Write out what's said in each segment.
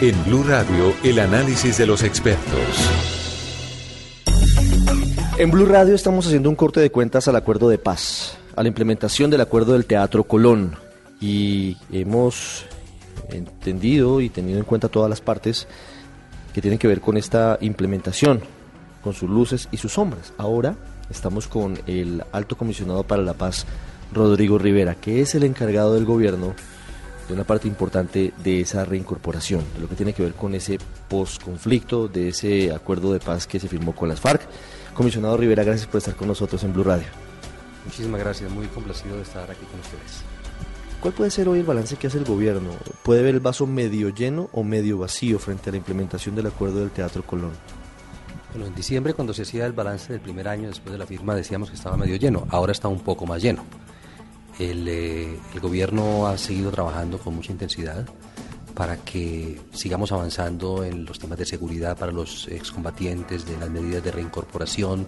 En Blue Radio, el análisis de los expertos. En Blue Radio estamos haciendo un corte de cuentas al acuerdo de paz, a la implementación del acuerdo del Teatro Colón. Y hemos entendido y tenido en cuenta todas las partes que tienen que ver con esta implementación, con sus luces y sus sombras. Ahora estamos con el alto comisionado para la paz, Rodrigo Rivera, que es el encargado del gobierno de una parte importante de esa reincorporación, de lo que tiene que ver con ese posconflicto, de ese acuerdo de paz que se firmó con las FARC. Comisionado Rivera, gracias por estar con nosotros en Blue Radio. Muchísimas gracias, muy complacido de estar aquí con ustedes. ¿Cuál puede ser hoy el balance que hace el gobierno? ¿Puede ver el vaso medio lleno o medio vacío frente a la implementación del acuerdo del Teatro Colón? Bueno, en diciembre cuando se hacía el balance del primer año después de la firma decíamos que estaba medio lleno, ahora está un poco más lleno. Eh, el, gobierno ha seguido trabajando con mucha intensidad para que sigamos avanzando en los temas de seguridad para los excombatientes, de las medidas de reincorporación,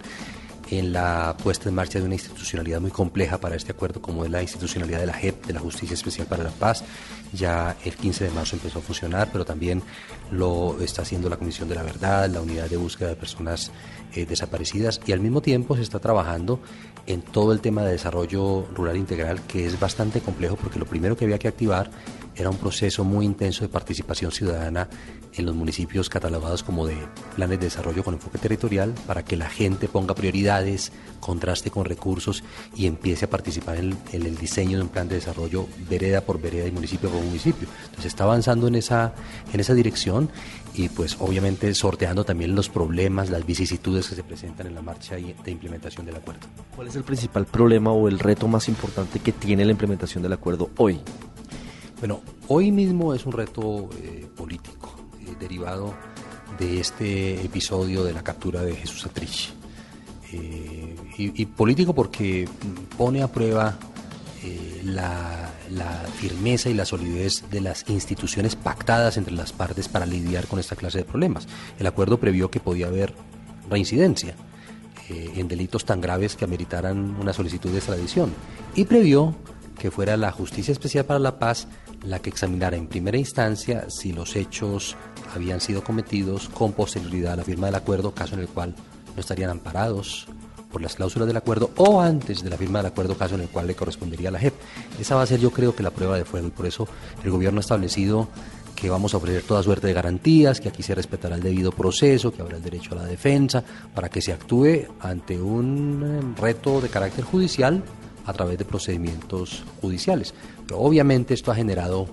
en la puesta en marcha de una institucionalidad muy compleja para este acuerdo, como es la institucionalidad de la JEP, de la Justicia Especial para la Paz. Ya el 15 de marzo empezó a funcionar, pero también lo está haciendo la Comisión de la Verdad, la Unidad de Búsqueda de Personas eh, Desaparecidas, y al mismo tiempo se está trabajando en todo el tema de desarrollo rural integral, que es bastante complejo porque lo primero que había que activar era un proceso muy intenso de participación ciudadana en los municipios catalogados como de planes de desarrollo con enfoque territorial para que la gente ponga prioridades, contraste con recursos y empiece a participar en, el diseño de un plan de desarrollo vereda por vereda y municipio por municipio. Entonces está avanzando en esa, en esa dirección y pues obviamente sorteando también los problemas, las vicisitudes que se presentan en la marcha de implementación del acuerdo. ¿Cuál es el principal problema o el reto más importante que tiene la implementación del acuerdo hoy? Bueno, hoy mismo es un reto eh, político eh, derivado de este episodio de la captura de Jesús Atrich. Eh, y, político porque pone a prueba la, la, firmeza y la solidez de las instituciones pactadas entre las partes para lidiar con esta clase de problemas. El acuerdo previó que podía haber reincidencia en delitos tan graves que ameritaran una solicitud de extradición y previó que fuera la Justicia Especial para la Paz la que examinara en primera instancia si los hechos habían sido cometidos con posterioridad a la firma del acuerdo, caso en el cual no estarían amparados por las cláusulas del acuerdo o antes de la firma del acuerdo, caso en el cual le correspondería a la JEP. Esa va a ser yo creo que la prueba de fuego y por eso el gobierno ha establecido que vamos a ofrecer toda suerte de garantías, que aquí se respetará el debido proceso, que habrá el derecho a la defensa, para que se actúe ante un eh, reto de carácter judicial a través de procedimientos judiciales. Pero obviamente esto ha generado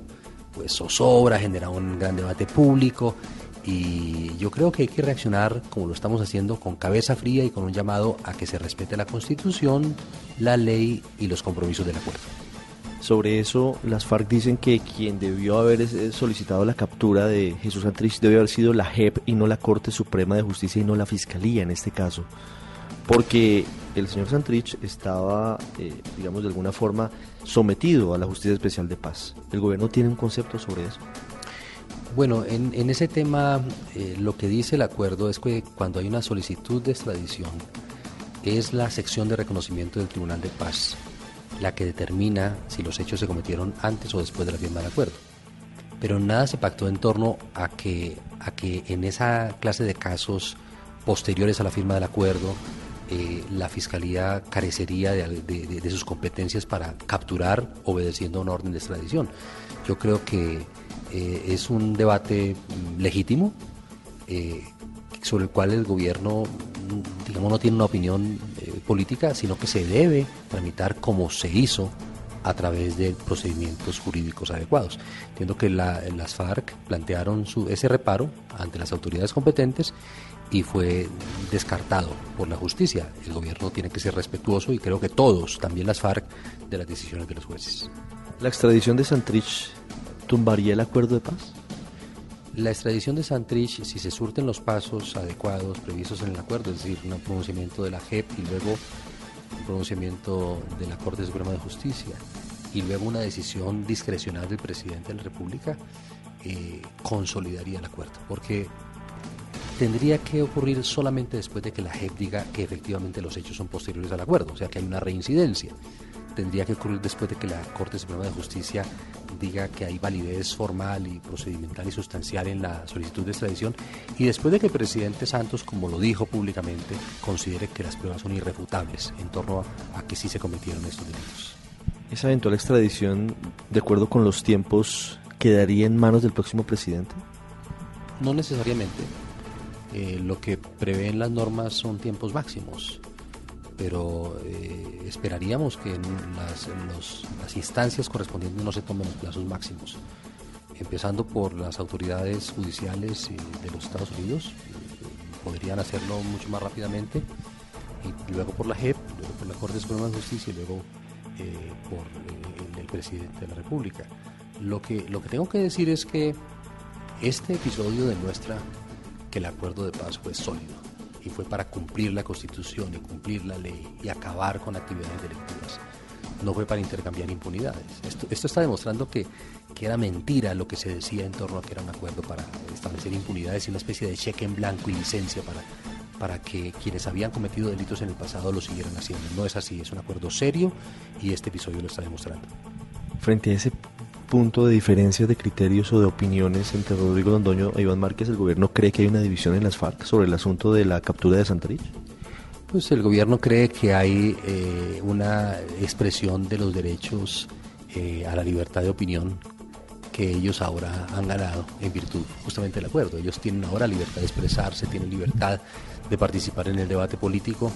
pues zozobra, ha generado un gran debate público y yo creo que hay que reaccionar como lo estamos haciendo con cabeza fría y con un llamado a que se respete la Constitución, la ley y los compromisos del acuerdo. Sobre eso, las FARC dicen que quien debió haber eh, solicitado la captura de Jesús Santrich debió haber sido la JEP y no la Corte Suprema de Justicia y no la Fiscalía en este caso porque el señor Santrich estaba, eh, digamos, de alguna forma sometido a la Justicia Especial de Paz. ¿El gobierno tiene un concepto sobre eso? Bueno, en, ese tema eh, lo que dice el acuerdo es que cuando hay una solicitud de extradición es la sección de reconocimiento del Tribunal de Paz la que determina si los hechos se cometieron antes o después de la firma del acuerdo. Pero nada se pactó en torno a que, a que en esa clase de casos posteriores a la firma del acuerdo eh, la Fiscalía carecería de, sus competencias para capturar obedeciendo a una orden de extradición. Yo creo que eh, es un debate mm, legítimo eh, sobre el cual el gobierno mm, digamos, no tiene una opinión política, sino que se debe tramitar como se hizo a través de procedimientos jurídicos adecuados. Entiendo que las FARC plantearon su, ese reparo ante las autoridades competentes y fue descartado por la justicia. El gobierno tiene que ser respetuoso y creo que todos, también las FARC, de las decisiones de los jueces. ¿La extradición de Santrich tumbaría el acuerdo de paz? La extradición de Santrich, si se surten los pasos adecuados previstos en el acuerdo, es decir, un pronunciamiento de la JEP y luego un pronunciamiento de la Corte Suprema de Justicia y luego una decisión discrecional del presidente de la República, eh, consolidaría el acuerdo. Porque tendría que ocurrir solamente después de que la JEP diga que efectivamente los hechos son posteriores al acuerdo, o sea que hay una reincidencia. Tendría que ocurrir después de que la Corte Suprema de Justicia diga que hay validez formal y procedimental y sustancial en la solicitud de extradición y después de que el presidente Santos, como lo dijo públicamente, considere que las pruebas son irrefutables en torno a, que sí se cometieron estos delitos. ¿Esa eventual extradición, de acuerdo con los tiempos, quedaría en manos del próximo presidente? No necesariamente. Eh, lo que prevén las normas son tiempos máximos pero eh, esperaríamos que en las, las, instancias correspondientes no se tomen los plazos máximos, empezando por las autoridades judiciales eh, de los Estados Unidos, eh, podrían hacerlo mucho más rápidamente, y luego por la JEP, luego por la Corte Suprema de Justicia y luego por el, presidente de la República. Lo que, lo que tengo que decir es que este episodio demuestra que el acuerdo de paz fue sólido y fue para cumplir la constitución y cumplir la ley y acabar con actividades delictivas. No fue para intercambiar impunidades. Esto, esto está demostrando que, que, era mentira lo que se decía en torno a que era un acuerdo para establecer impunidades y una especie de cheque en blanco y licencia para, para que quienes habían cometido delitos en el pasado lo siguieran haciendo. No es así, es un acuerdo serio y este episodio lo está demostrando. Frente a ese punto de diferencias de criterios o de opiniones entre Rodrigo Londoño e Iván Márquez, ¿el gobierno cree que hay una división en las FARC sobre el asunto de la captura de Santarich? Pues el gobierno cree que hay eh, una expresión de los derechos eh, a la libertad de opinión que ellos ahora han ganado en virtud justamente del acuerdo. Ellos tienen ahora libertad de expresarse, tienen libertad de participar en el debate político,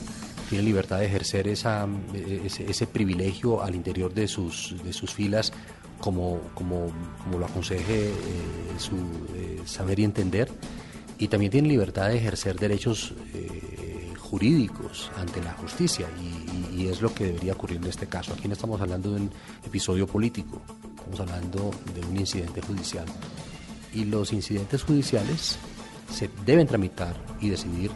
tienen libertad de ejercer esa, ese, ese privilegio al interior de sus, de sus filas como, como, como lo aconseje eh, su eh, saber y entender, y también tiene libertad de ejercer derechos eh, jurídicos ante la justicia, y, es lo que debería ocurrir en este caso. Aquí no estamos hablando de un episodio político, estamos hablando de un incidente judicial. Y los incidentes judiciales se deben tramitar y decidir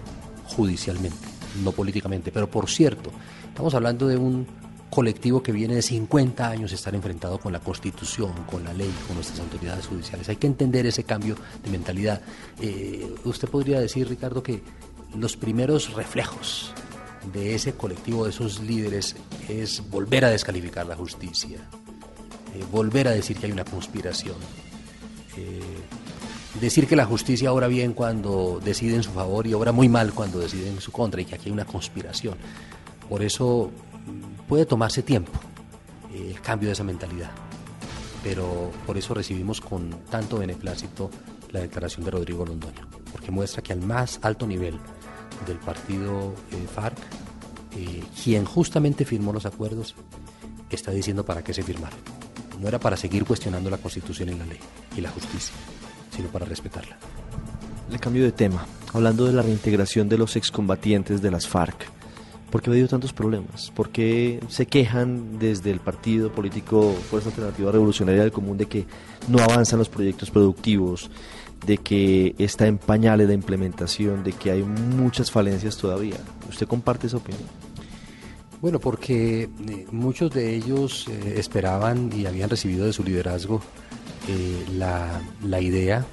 judicialmente, no políticamente. Pero por cierto, estamos hablando de un colectivo que viene de 50 años estar enfrentado con la Constitución, con la ley, con nuestras autoridades judiciales. Hay que entender ese cambio de mentalidad. Eh, usted podría decir, Ricardo, que los primeros reflejos de ese colectivo, de esos líderes, es volver a descalificar la justicia, eh, volver a decir que hay una conspiración. Eh, decir que la justicia obra bien cuando decide en su favor y obra muy mal cuando decide en su contra y que aquí hay una conspiración. Por eso puede tomarse tiempo eh, el cambio de esa mentalidad, pero por eso recibimos con tanto beneplácito la declaración de Rodrigo Londoño, porque muestra que al más alto nivel del partido eh, FARC, eh, quien justamente firmó los acuerdos, está diciendo para qué se firmaron. No era para seguir cuestionando la Constitución y la ley y la justicia, sino para respetarla. Le cambio de tema, hablando de la reintegración de los excombatientes de las FARC. ¿Por qué ha habido tantos problemas? ¿Por qué se quejan desde el partido político Fuerza Alternativa Revolucionaria del Común de que no avanzan los proyectos productivos, de que está en pañales la implementación, de que hay muchas falencias todavía? ¿Usted comparte esa opinión? Bueno, porque eh, muchos de ellos eh, esperaban y habían recibido de su liderazgo eh, la, la idea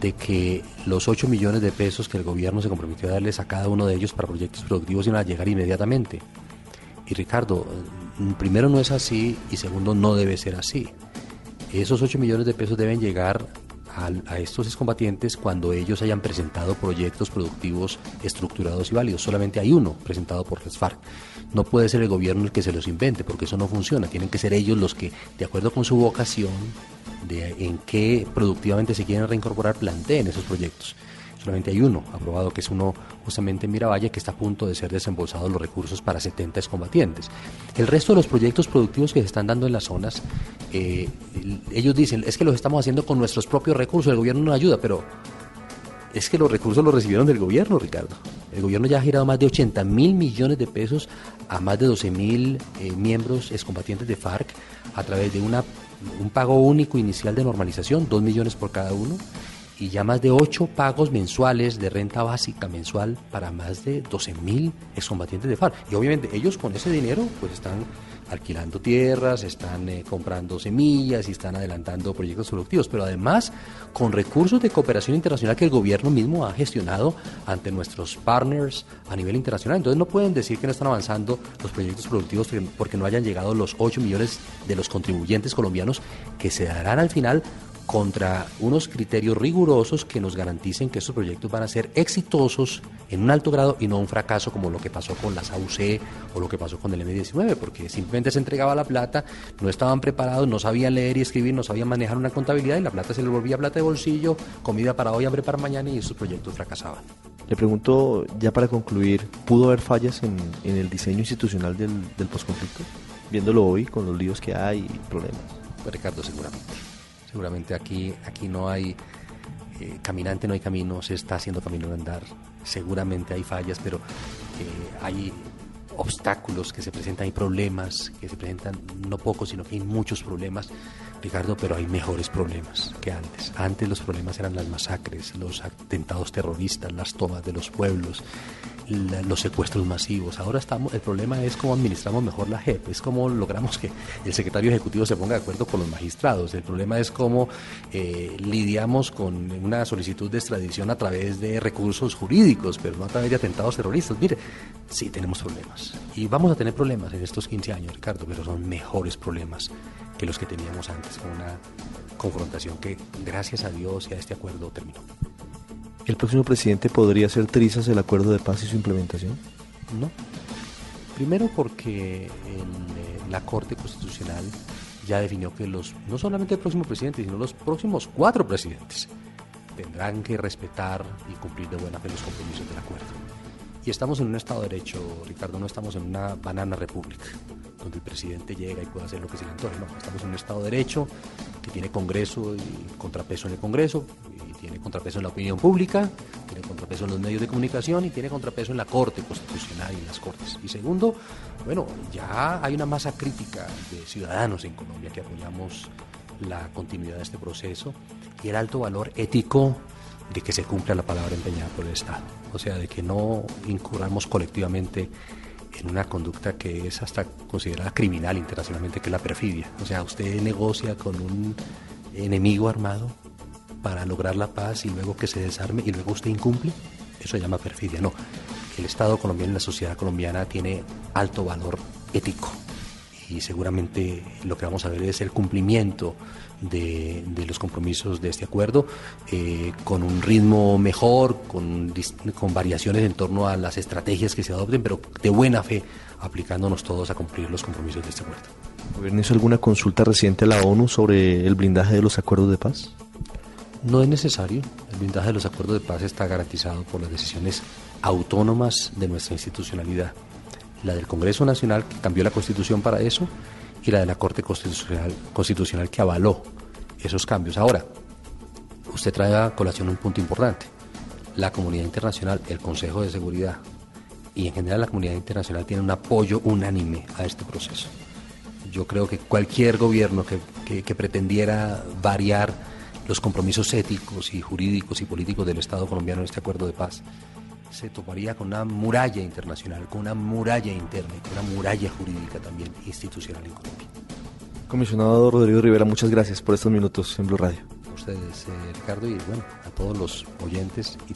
de que los 8 millones de pesos que el gobierno se comprometió a darles a cada uno de ellos para proyectos productivos iban a llegar inmediatamente. Y Ricardo, mm, primero no es así y segundo no debe ser así. Esos 8 millones de pesos deben llegar a, estos excombatientes cuando ellos hayan presentado proyectos productivos estructurados y válidos. Solamente hay uno presentado por las FARC. No puede ser el gobierno el que se los invente, porque eso no funciona. Tienen que ser ellos los que, de acuerdo con su vocación, de en qué productivamente se quieren reincorporar, planteen esos proyectos. Solamente hay uno aprobado, que es uno justamente en Miravalle, que está a punto de ser desembolsados los recursos para 70 excombatientes. El resto de los proyectos productivos que se están dando en las zonas, eh, ellos dicen, es que los estamos haciendo con nuestros propios recursos, el gobierno no ayuda, pero es que los recursos los recibieron del gobierno, Ricardo. El gobierno ya ha girado más de 80 mil millones de pesos a más de 12 mil eh, miembros excombatientes de FARC a través de una un pago único inicial de normalización, 2 millones por cada uno, y ya más de 8 pagos mensuales de renta básica mensual para más de 12 mil excombatientes de FARC. Y obviamente ellos con ese dinero pues están alquilando tierras, están eh, comprando semillas y están adelantando proyectos productivos, pero además con recursos de cooperación internacional que el gobierno mismo ha gestionado ante nuestros partners a nivel internacional. Entonces no pueden decir que no están avanzando los proyectos productivos porque no hayan llegado los 8 millones de los contribuyentes colombianos que se darán al final contra unos criterios rigurosos que nos garanticen que esos proyectos van a ser exitosos en un alto grado y no un fracaso como lo que pasó con las AUC o lo que pasó con el M19, porque simplemente se entregaba la plata, no estaban preparados, no sabían leer y escribir, no sabían manejar una contabilidad y la plata se les volvía plata de bolsillo, comida para hoy, hambre para mañana y esos proyectos fracasaban. Le pregunto, ya para concluir, ¿pudo haber fallas en, el diseño institucional del, del posconflicto? Viéndolo hoy con los líos que hay y problemas. Pues Ricardo, seguramente. Seguramente aquí, aquí no hay eh, caminante, no hay camino, se está haciendo camino de andar. Seguramente hay fallas, pero eh, hay obstáculos que se presentan, hay problemas que se presentan, no pocos, sino que hay muchos problemas, Ricardo, pero hay mejores problemas que antes. Antes los problemas eran las masacres, los atentados terroristas, las tomas de los pueblos, los secuestros masivos. Ahora estamos, el problema es cómo administramos mejor la JEP, es cómo logramos que el secretario ejecutivo se ponga de acuerdo con los magistrados. El problema es cómo eh, lidiamos con una solicitud de extradición a través de recursos jurídicos, pero no a través de atentados terroristas. Mire, sí tenemos problemas. Y vamos a tener problemas en estos 15 años, Ricardo, pero son mejores problemas que los que teníamos antes con una confrontación que, gracias a Dios y a este acuerdo, terminó. ¿El próximo presidente podría hacer trizas el acuerdo de paz y su implementación? No. Primero porque eh, la Corte Constitucional ya definió que los no solamente el próximo presidente, sino los próximos cuatro presidentes tendrán que respetar y cumplir de buena fe los compromisos del acuerdo. Y estamos en un Estado de Derecho, Ricardo, no estamos en una banana república, donde el presidente llega y puede hacer lo que se le antoje. No, estamos en un Estado de Derecho que tiene Congreso y contrapeso en el Congreso, tiene contrapeso en la opinión pública, tiene contrapeso en los medios de comunicación y tiene contrapeso en la Corte Constitucional y en las Cortes. Y segundo, bueno, ya hay una masa crítica de ciudadanos en Colombia que apoyamos la continuidad de este proceso y el alto valor ético de que se cumpla la palabra empeñada por el Estado. O sea, de que no incurramos colectivamente en una conducta que es hasta considerada criminal internacionalmente, que es la perfidia. O sea, usted negocia con un enemigo armado para lograr la paz y luego que se desarme y luego usted incumple, eso se llama perfidia. No, el Estado colombiano y la sociedad colombiana tiene alto valor ético y seguramente lo que vamos a ver es el cumplimiento de, los compromisos de este acuerdo eh, con un ritmo mejor, con, con variaciones en torno a las estrategias que se adopten, pero de buena fe aplicándonos todos a cumplir los compromisos de este acuerdo. ¿Gobierno hizo alguna consulta reciente a la ONU sobre el blindaje de los acuerdos de paz? No es necesario. El blindaje de los acuerdos de paz está garantizado por las decisiones autónomas de nuestra institucionalidad. La del Congreso Nacional, que cambió la Constitución para eso, y la de la Corte Constitucional, que avaló esos cambios. Ahora, usted trae a colación un punto importante. La comunidad internacional, el Consejo de Seguridad y en general la comunidad internacional tiene un apoyo unánime a este proceso. Yo creo que cualquier gobierno que, que pretendiera variar los compromisos éticos y jurídicos y políticos del Estado colombiano en este acuerdo de paz, se toparía con una muralla internacional, con una muralla interna y con una muralla jurídica también institucional en Colombia. Comisionado Rodrigo Rivera, muchas gracias por estos minutos en Blue Radio. A ustedes, eh, Ricardo, y bueno, a todos los oyentes y